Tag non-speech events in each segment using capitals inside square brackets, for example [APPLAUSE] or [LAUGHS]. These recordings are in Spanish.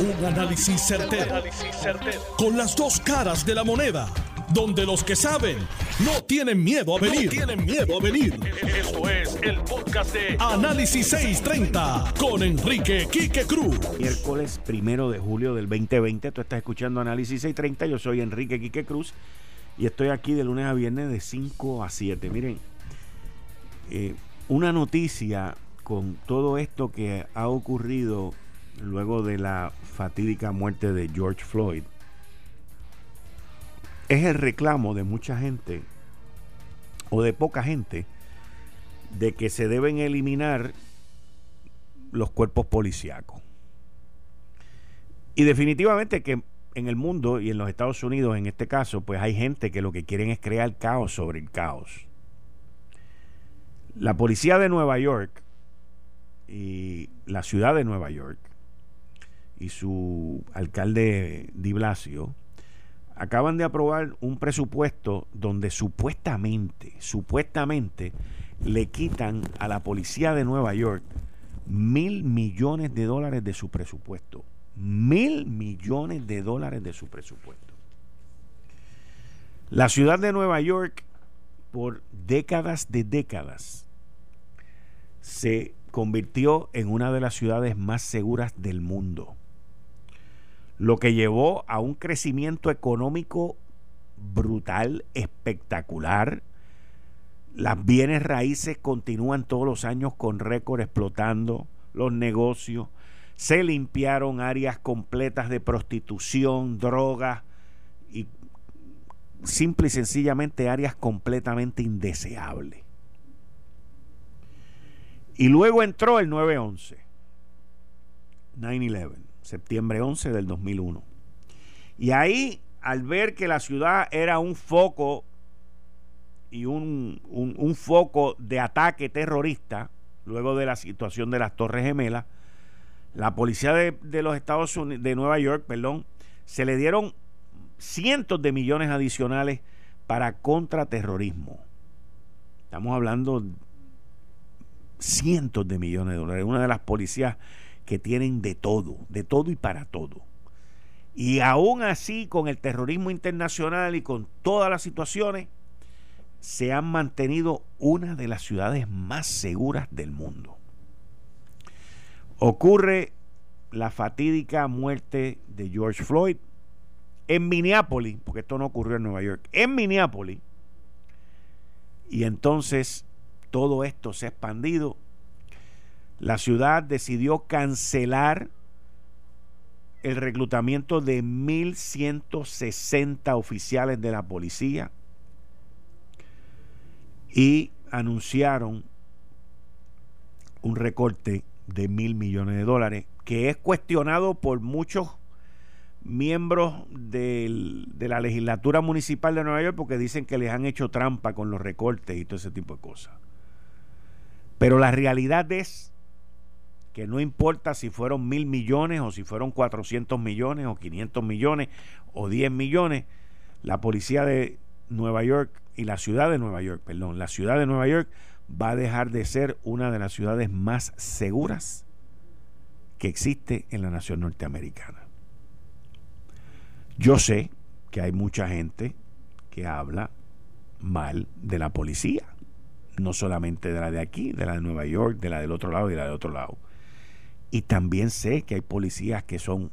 Un análisis certero, Con las dos caras de la moneda. Donde los que saben no tienen miedo a venir. tienen miedo a venir. Esto es el podcast de Análisis 630 con Enrique Quique Cruz. Miércoles primero de julio del 2020. Tú estás escuchando Análisis 630. Yo soy Enrique Quique Cruz. Y estoy aquí de lunes a viernes de 5 a 7. Miren, eh, una noticia con todo esto que ha ocurrido luego de la fatídica muerte de George Floyd es el reclamo de mucha gente o de poca gente de que se deben eliminar los cuerpos policíacos. Y definitivamente que en el mundo y en los Estados Unidos en este caso, pues hay gente que lo que quieren es crear caos sobre el caos. La policía de Nueva York y la ciudad de Nueva York y su alcalde Di Blasio acaban de aprobar un presupuesto donde supuestamente, supuestamente le quitan a la policía de Nueva York mil millones de dólares de su presupuesto. Mil millones de dólares de su presupuesto. La ciudad de Nueva York, por décadas de décadas, se convirtió en una de las ciudades más seguras del mundo, lo que llevó a un crecimiento económico brutal, espectacular. Las bienes raíces continúan todos los años con récord explotando, los negocios, se limpiaron áreas completas de prostitución, drogas y simple y sencillamente áreas completamente indeseables. Y luego entró el 9-11, 9-11, septiembre 11 del 2001. Y ahí, al ver que la ciudad era un foco y un, un, foco de ataque terrorista, luego de la situación de las Torres Gemelas, la policía de, de, los Estados Unidos, de Nueva York, perdón, se le dieron cientos de millones adicionales para contraterrorismo. Estamos hablando cientos de millones de dólares. Una de las policías que tienen de todo, de todo y para todo. Y aún así, con el terrorismo internacional y con todas las situaciones, se han mantenido una de las ciudades más seguras del mundo. Ocurre la fatídica muerte de George Floyd en Minneapolis, porque esto no ocurrió en Nueva York, en Minneapolis. Y entonces todo esto se ha expandido. La ciudad decidió cancelar el reclutamiento de 1.160 oficiales de la policía y anunciaron un recorte de mil millones de dólares que es cuestionado por muchos miembros de la legislatura municipal de Nueva York porque dicen que les han hecho trampa con los recortes y todo ese tipo de cosas. Pero la realidad es que no importa si fueron mil millones o si fueron 400 millones o 500 millones o 10 millones, la policía de Nueva York y la ciudad de Nueva York, perdón, la ciudad de Nueva York va a dejar de ser una de las ciudades más seguras que existe en la nación norteamericana. Yo sé que hay mucha gente que habla mal de la policía no solamente de la de aquí, de la de Nueva York, de la del otro lado y de la del otro lado. Y también sé que hay policías que son,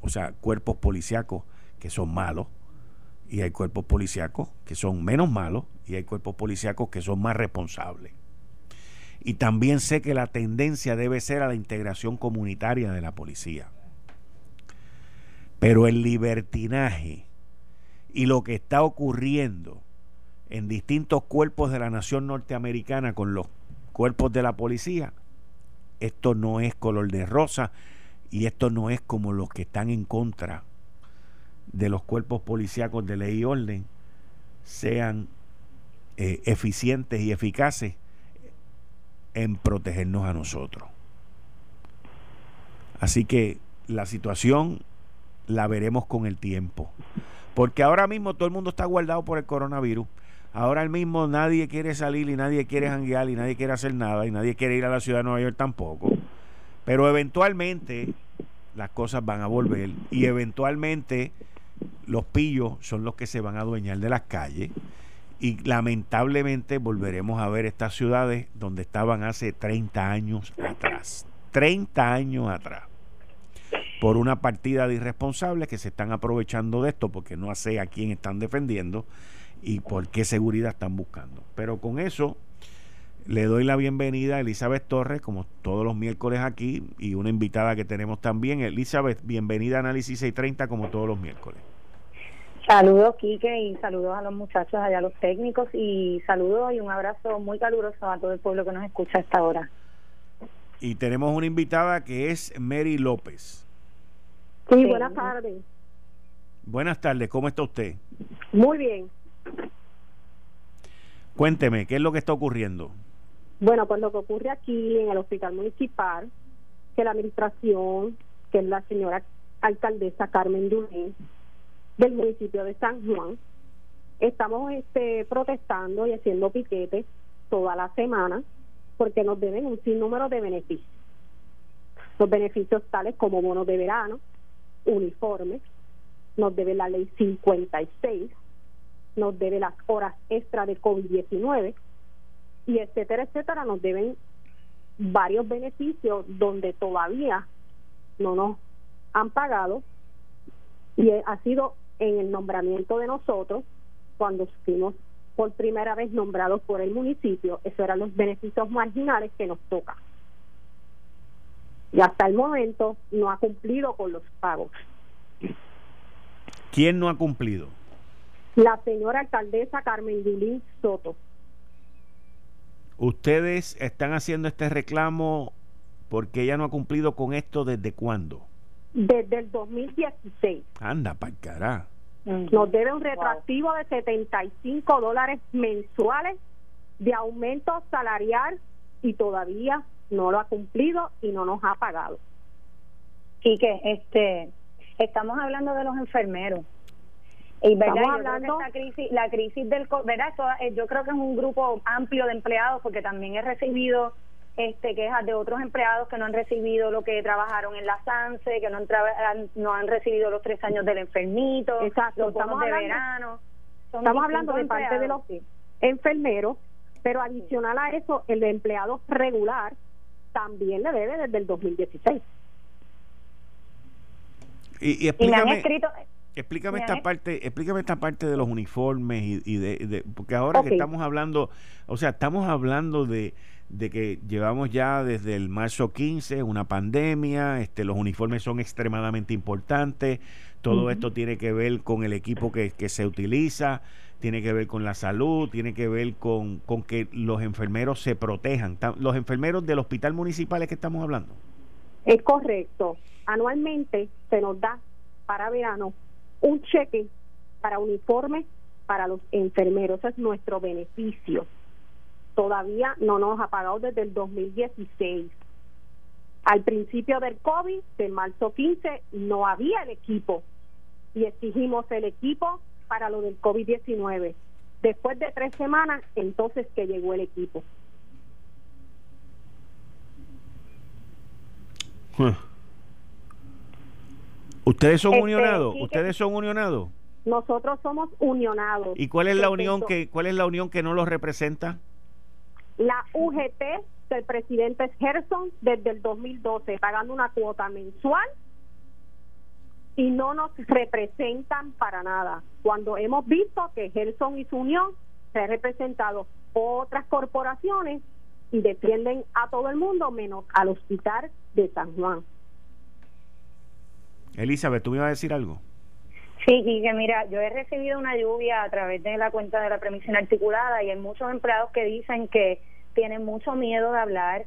o sea, cuerpos policíacos que son malos, y hay cuerpos policíacos que son menos malos, y hay cuerpos policíacos que son más responsables. Y también sé que la tendencia debe ser a la integración comunitaria de la policía. Pero el libertinaje y lo que está ocurriendo en distintos cuerpos de la nación norteamericana con los cuerpos de la policía, esto no es color de rosa y esto no es como los que están en contra de los cuerpos policíacos de ley y orden sean eh, eficientes y eficaces en protegernos a nosotros. Así que la situación la veremos con el tiempo. Porque ahora mismo todo el mundo está guardado por el coronavirus. Ahora mismo nadie quiere salir y nadie quiere janguear y nadie quiere hacer nada y nadie quiere ir a la ciudad de Nueva York tampoco. Pero eventualmente las cosas van a volver y eventualmente los pillos son los que se van a adueñar de las calles y lamentablemente volveremos a ver estas ciudades donde estaban hace 30 años atrás. 30 años atrás. Por una partida de irresponsables que se están aprovechando de esto porque no sé a quién están defendiendo y por qué seguridad están buscando. Pero con eso le doy la bienvenida a Elizabeth Torres, como todos los miércoles aquí, y una invitada que tenemos también. Elizabeth, bienvenida a Análisis 630 como todos los miércoles. Saludos, Quique, y saludos a los muchachos allá, a los técnicos, y saludos y un abrazo muy caluroso a todo el pueblo que nos escucha a esta hora. Y tenemos una invitada que es Mary López. Sí, buenas tardes. Buenas tardes, ¿cómo está usted? Muy bien. Cuénteme, ¿qué es lo que está ocurriendo? Bueno, pues lo que ocurre aquí en el hospital municipal, que la administración, que es la señora alcaldesa Carmen Dulín, del municipio de San Juan. Estamos este, protestando y haciendo piquetes toda la semana porque nos deben un sinnúmero de beneficios. Los beneficios tales como bonos de verano, uniformes, nos debe la ley 56, nos debe las horas extra de COVID-19 y etcétera, etcétera, nos deben varios beneficios donde todavía no nos han pagado y ha sido en el nombramiento de nosotros, cuando fuimos por primera vez nombrados por el municipio, esos eran los beneficios marginales que nos toca. Y hasta el momento no ha cumplido con los pagos. ¿Quién no ha cumplido? La señora alcaldesa Carmen Yulín Soto. ¿Ustedes están haciendo este reclamo porque ella no ha cumplido con esto desde cuándo? desde el 2016. Anda, para. Nos debe un retroactivo de 75 dólares mensuales de aumento salarial y todavía no lo ha cumplido y no nos ha pagado. Quique, este, estamos hablando de los enfermeros. Y verdad, hablando... esta crisis, la crisis del, verdad, eh, yo creo que es un grupo amplio de empleados porque también he recibido este, quejas de otros empleados que no han recibido lo que trabajaron en la SANSE, que no han, no han recibido los tres años del enfermito, Exacto. los estamos de verano. estamos hablando de parte de los enfermeros, pero adicional a eso, el empleado regular también le debe desde el 2016. Y, y explícame, explícame esta parte, explícame esta parte de los uniformes y, de, porque ahora que estamos hablando, o sea, estamos hablando de de que llevamos ya desde el marzo 15 una pandemia, este, los uniformes son extremadamente importantes, todo esto tiene que ver con el equipo que, se utiliza, tiene que ver con la salud, tiene que ver con, con que los enfermeros se protejan. Los enfermeros del hospital municipal es que estamos hablando. Es correcto. Anualmente se nos da para verano un cheque para uniformes para los enfermeros. Es nuestro beneficio todavía no nos ha pagado desde el 2016. Al principio del COVID, de marzo 15, no había el equipo y exigimos el equipo para lo del COVID-19. Después de tres semanas, entonces que llegó el equipo. ¿Ustedes son este, unionados? ¿Ustedes son unionados? Nosotros somos unionados. ¿Y cuál es la unión que cuál es la unión que no los representa? La UGT del presidente Gerson desde el 2012 pagando una cuota mensual y no nos representan para nada. Cuando hemos visto que Gerson y su unión se han representado otras corporaciones y defienden a todo el mundo menos al hospital de San Juan. Elizabeth, ¿tú me ibas a decir algo? Sí, que mira, yo he recibido una lluvia a través de la cuenta de la premisa articulada y hay muchos empleados que dicen que tienen mucho miedo de hablar,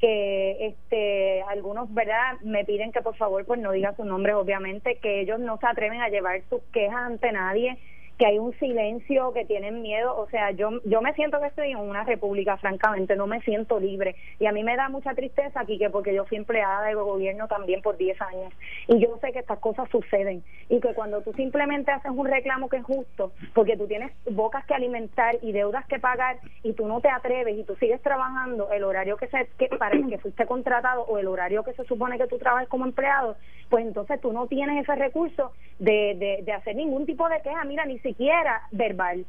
que este algunos, ¿verdad? Me piden que por favor pues no diga sus nombres, obviamente, que ellos no se atreven a llevar sus quejas ante nadie que hay un silencio, que tienen miedo. O sea, yo, yo me siento que estoy en una república, francamente, no me siento libre. Y a mí me da mucha tristeza aquí, que porque yo fui empleada del gobierno también por 10 años. Y yo sé que estas cosas suceden. Y que cuando tú simplemente haces un reclamo que es justo, porque tú tienes bocas que alimentar y deudas que pagar, y tú no te atreves y tú sigues trabajando el horario que, se, que para el que fuiste contratado o el horario que se supone que tú trabajes como empleado, pues entonces tú no tienes ese recurso de, de, de hacer ningún tipo de queja. Mira, ni siquiera verbal.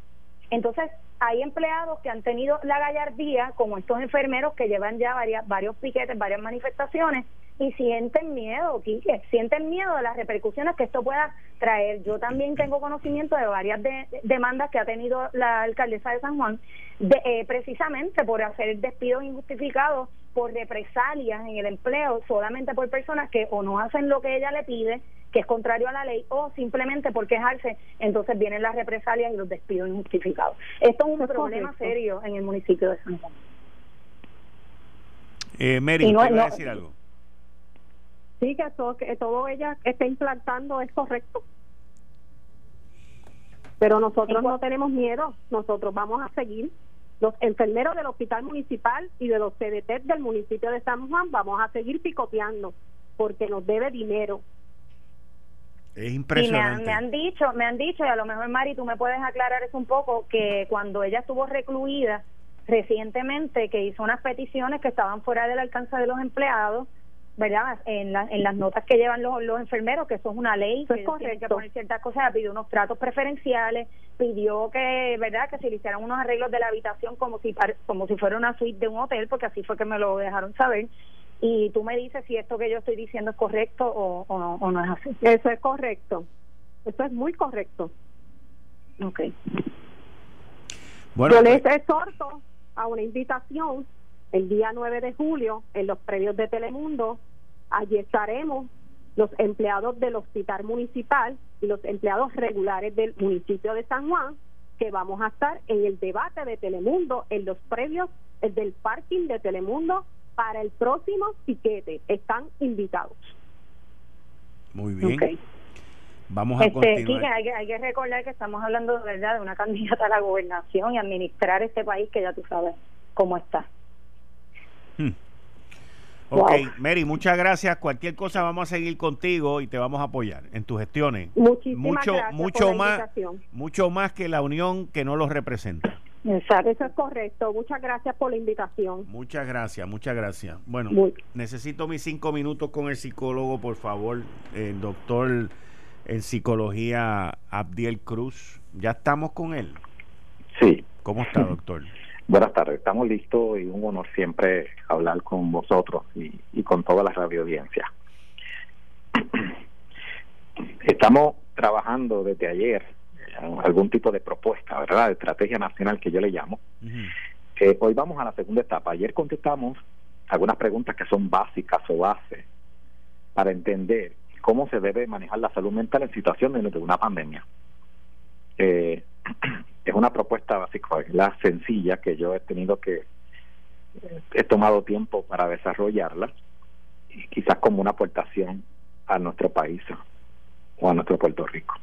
Entonces, hay empleados que han tenido la gallardía, como estos enfermeros que llevan ya varias, varios piquetes, varias manifestaciones, y sienten miedo, Quique, sienten miedo de las repercusiones que esto pueda traer. Yo también tengo conocimiento de varias demandas que ha tenido la alcaldesa de San Juan, de, eh, precisamente por hacer despidos injustificados, por represalias en el empleo, solamente por personas que o no hacen lo que ella le pide, que es contrario a la ley, o simplemente por quejarse, entonces vienen las represalias y los despidos injustificados. Esto es un problema serio en el municipio de San Juan. Eh, Mary, no, a decir algo? Sí, que todo, que todo ella está implantando es correcto. Pero nosotros no tenemos miedo, nosotros vamos a seguir. Los enfermeros del hospital municipal y de los CDT del municipio de San Juan vamos a seguir picoteando porque nos debe dinero. Es impresionante. Y me han, dicho, me han dicho, y a lo mejor Mari, tú me puedes aclarar eso un poco, que cuando ella estuvo recluida recientemente, que hizo unas peticiones que estaban fuera del alcance de los empleados, ¿verdad? En, en las notas que llevan los, los enfermeros, que eso es una ley, que tienen que poner ciertas cosas, pidió unos tratos preferenciales, pidió que, ¿verdad? Que se le hicieran unos arreglos de la habitación como si, como si fuera una suite de un hotel, porque así fue que me lo dejaron saber y tú me dices si esto que yo estoy diciendo es correcto o, o, no, es así. Eso es correcto. Eso es muy correcto. Ok. Bueno, yo les pues- exhorto a una invitación el día 9 de julio en los predios de Telemundo. Allí estaremos los empleados del hospital municipal y los empleados regulares del municipio de San Juan, que vamos a estar en el debate de Telemundo en los predios el del parking de Telemundo para el próximo piquete. Están invitados. Muy bien. Vamos a este, continuar. hay, que, hay que recordar que estamos hablando de verdad de una candidata a la gobernación y administrar este país que ya tú sabes cómo está. Hmm. Ok, Mary, muchas gracias. Cualquier cosa vamos a seguir contigo y te vamos a apoyar en tus gestiones. mucho, mucho más, mucho más que la unión que no los representa. Exacto. Eso es correcto. Muchas gracias por la invitación. Muchas gracias, muchas gracias. Bueno, necesito mis cinco minutos con el psicólogo, por favor, el doctor en psicología Abdiel Cruz. ¿Ya estamos con él? Sí. ¿Cómo está, doctor? Buenas tardes, estamos listos y un honor siempre hablar con vosotros y, y con toda la radio audiencia. [CLEARS THROAT] Estamos trabajando desde ayer algún tipo de propuesta, ¿verdad? De estrategia nacional que yo le llamo. Eh, hoy vamos a la segunda etapa. Ayer contestamos algunas preguntas que son básicas o bases para entender cómo se debe manejar la salud mental en situaciones de una pandemia. Eh, es una propuesta básica, la sencilla que yo he tenido que he tomado tiempo para desarrollarla, y quizás como una aportación a nuestro país o a nuestro Puerto Rico.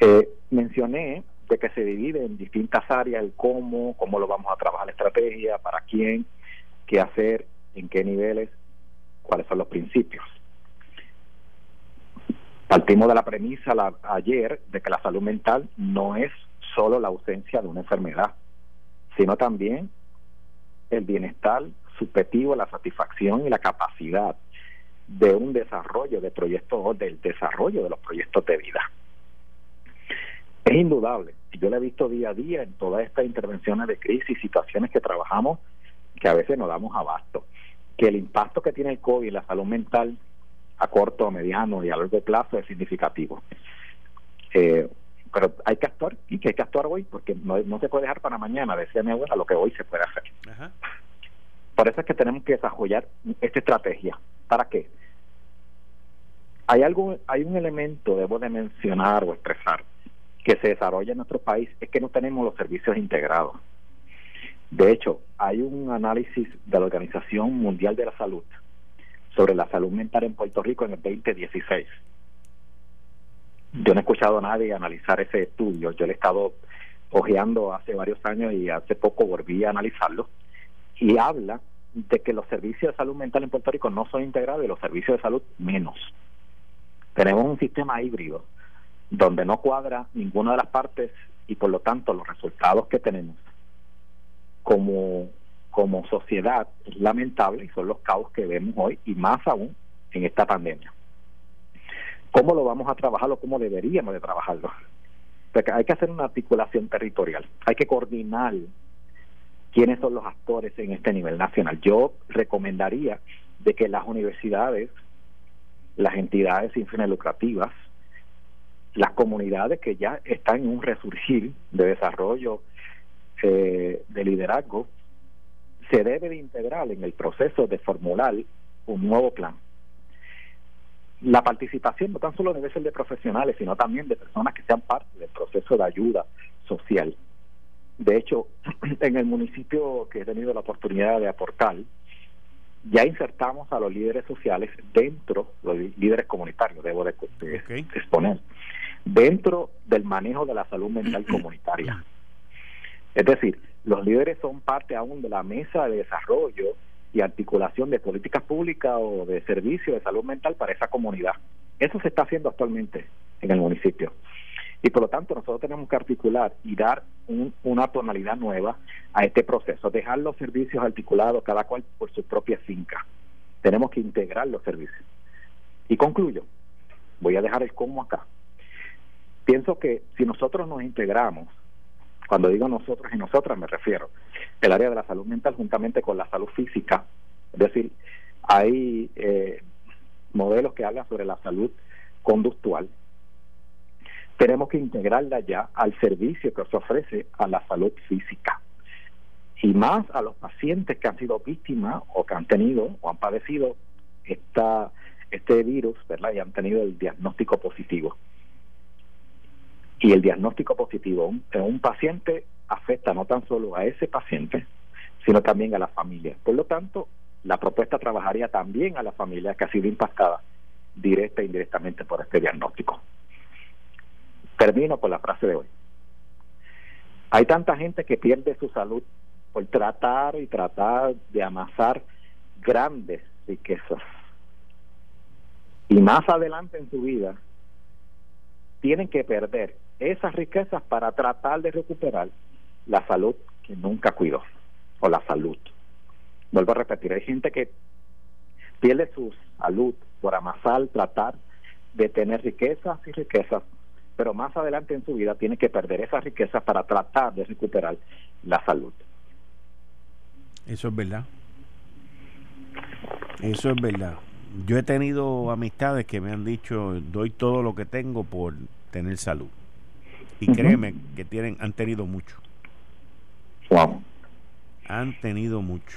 Eh, mencioné de que se divide en distintas áreas el cómo, cómo lo vamos a trabajar la estrategia, para quién, qué hacer, en qué niveles, cuáles son los principios. Partimos de la premisa la, ayer de que la salud mental no es solo la ausencia de una enfermedad, sino también el bienestar subjetivo, la satisfacción y la capacidad de un desarrollo de proyectos, del desarrollo de los proyectos de vida. Es indudable, yo lo he visto día a día en todas estas intervenciones de crisis, situaciones que trabajamos, que a veces nos damos abasto, que el impacto que tiene el COVID en la salud mental a corto, mediano y a largo plazo es significativo. Eh, pero hay que actuar y que hay que actuar hoy porque no, se puede dejar para mañana, decía mi abuela, lo que hoy se puede hacer. Por eso es que tenemos que desarrollar esta estrategia. ¿Para qué? Hay algo, hay un elemento, debo de mencionar o expresar, que se desarrolla en nuestro país es que no tenemos los servicios integrados. De hecho, hay un análisis de la Organización Mundial de la Salud sobre la salud mental en Puerto Rico en el 2016. yo no he escuchado a nadie analizar ese estudio. Yo le he estado ojeando hace varios años y hace poco volví a analizarlo. Y habla de que los servicios de salud mental en Puerto Rico no son integrados y los servicios de salud menos. Tenemos un sistema híbrido donde no cuadra ninguna de las partes y por lo tanto los resultados que tenemos como, como sociedad lamentable y son los caos que vemos hoy y más aún en esta pandemia. ¿Cómo lo vamos a trabajar o cómo deberíamos de trabajarlo? Porque hay que hacer una articulación territorial, hay que coordinar quiénes son los actores en este nivel nacional. Yo recomendaría de que las universidades, las entidades sin fines lucrativas, las comunidades que ya están en un resurgir de desarrollo eh, de liderazgo, se debe de integrar en el proceso de formular un nuevo plan la participación no tan solo debe ser de profesionales, sino también de personas que sean parte del proceso de ayuda social. De hecho, [CLEARS THROAT] en el municipio que he tenido la oportunidad de aportar, ya insertamos a los líderes sociales dentro, los líderes comunitarios, debo de, exponer, dentro del manejo de la salud mental [CLEARS THROAT] comunitaria. Es decir, los líderes son parte aún de la mesa de desarrollo y articulación de políticas públicas o de servicios de salud mental para esa comunidad. Eso se está haciendo actualmente en el municipio. Y por lo tanto nosotros tenemos que articular y dar una tonalidad nueva a este proceso, dejar los servicios articulados cada cual por su propia finca. Tenemos que integrar los servicios. Y concluyo, voy a dejar el cómo acá. Pienso que si nosotros nos integramos, cuando digo nosotros y nosotras me refiero el área de la salud mental juntamente con la salud física. Es decir, hay eh, modelos que hablan sobre la salud conductual. Tenemos que integrarla ya al servicio que se ofrece a la salud física. Y más a los pacientes que han sido víctimas o que han tenido o han padecido esta, este virus, ¿verdad? Y han tenido el diagnóstico positivo. Y el diagnóstico positivo en un paciente afecta no tan solo a ese paciente, sino también a la familia. Por lo tanto, la propuesta trabajaría también a la familia que ha sido impactada directa e indirectamente por este diagnóstico. Termino con la frase de hoy. Hay tanta gente que pierde su salud por tratar y tratar de amasar grandes riquezas. Y más adelante en su vida tienen que perder esas riquezas para tratar de recuperar la salud que nunca cuidó, o la salud. Vuelvo a repetir, hay gente que pierde su salud por amasar, tratar de tener riquezas y riquezas, pero más adelante en su vida tiene que perder esas riquezas para tratar de recuperar la salud. Eso es verdad. Eso es verdad. Yo he tenido amistades que me han dicho, doy todo lo que tengo por tener salud. Y créeme que tienen, han tenido mucho. Wow. Han tenido mucho.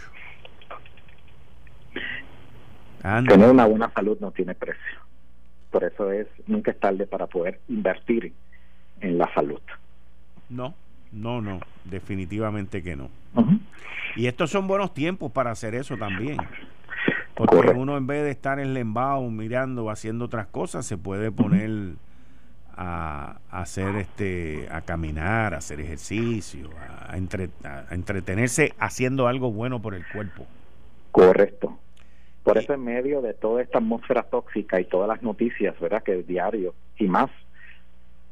Tener una buena salud no tiene precio. Por eso es nunca es tarde para poder invertir en la salud. No, no, no, definitivamente que no. Y estos son buenos tiempos para hacer eso también. Porque uno en vez de estar en lembao mirando, haciendo otras cosas, se puede poner a, hacer este a caminar, a hacer ejercicio, a, entretenerse haciendo algo bueno por el cuerpo. Correcto. Por eso en medio de toda esta atmósfera tóxica y todas las noticias, ¿verdad? Que es diario y más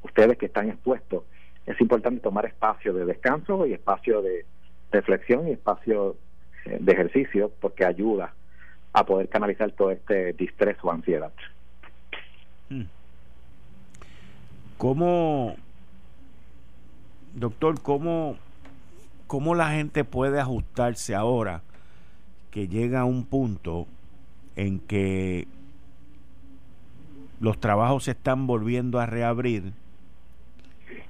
ustedes que están expuestos, es importante tomar espacio de descanso y espacio de reflexión y espacio eh, de ejercicio porque ayuda a poder canalizar todo este distrés o ansiedad. Mm. ¿Cómo, doctor, cómo, cómo la gente puede ajustarse ahora que llega a un punto en que los trabajos se están volviendo a reabrir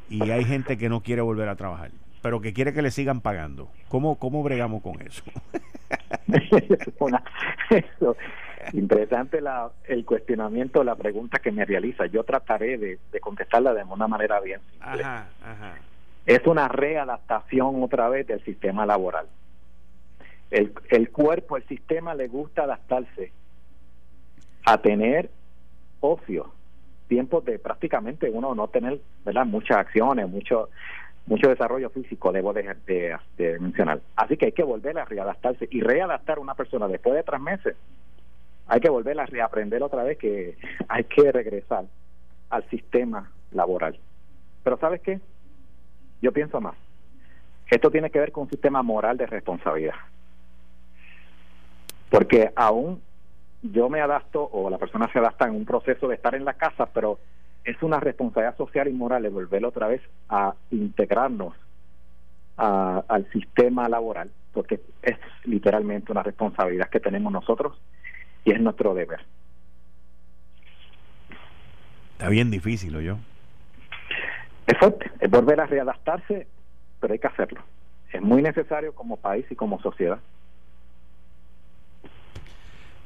y hay gente que no quiere volver a trabajar, pero que quiere que le sigan pagando? ¿Cómo, cómo bregamos con eso? [LAUGHS] Interesante la, el cuestionamiento, la pregunta que me realiza. Yo trataré de, contestarla de una manera bien simple. Es una readaptación otra vez del sistema laboral. El, el cuerpo, el sistema le gusta adaptarse a tener ocio, tiempos de prácticamente uno no tener verdad muchas acciones, mucho mucho desarrollo físico, debo de, de, mencionar. Así que hay que volver a readaptarse y readaptar a una persona después de tres meses. Hay que volver a reaprender otra vez que hay que regresar al sistema laboral. Pero ¿sabes qué? Yo pienso más. Esto tiene que ver con un sistema moral de responsabilidad. Porque aún yo me adapto o la persona se adapta en un proceso de estar en la casa, pero es una responsabilidad social y moral de volver otra vez a integrarnos al sistema laboral, porque es literalmente una responsabilidad que tenemos nosotros y es nuestro deber. Está bien difícil, ¿o yo? Es fuerte, es volver a readaptarse, pero hay que hacerlo. Es muy necesario como país y como sociedad.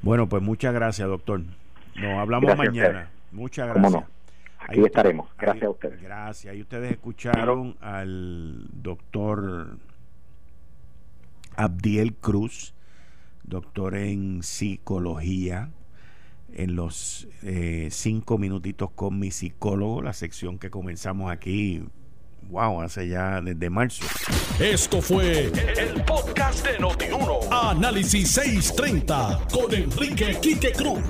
Bueno, pues muchas gracias, doctor. Nos hablamos mañana. Muchas gracias. Aquí estaremos. Gracias a ustedes. Gracias. Y ustedes escucharon al doctor Abdiel Cruz, doctor en psicología, en los eh, cinco minutitos con mi psicólogo, la sección que comenzamos aquí wow, hace ya desde marzo. Esto fue el, podcast de Notiuno. Análisis 630 con Enrique Quique Cruz.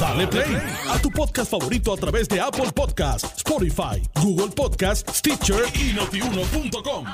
Dale play a tu podcast favorito a través de Apple Podcasts, Spotify, Google Podcasts, Stitcher y notiuno.com.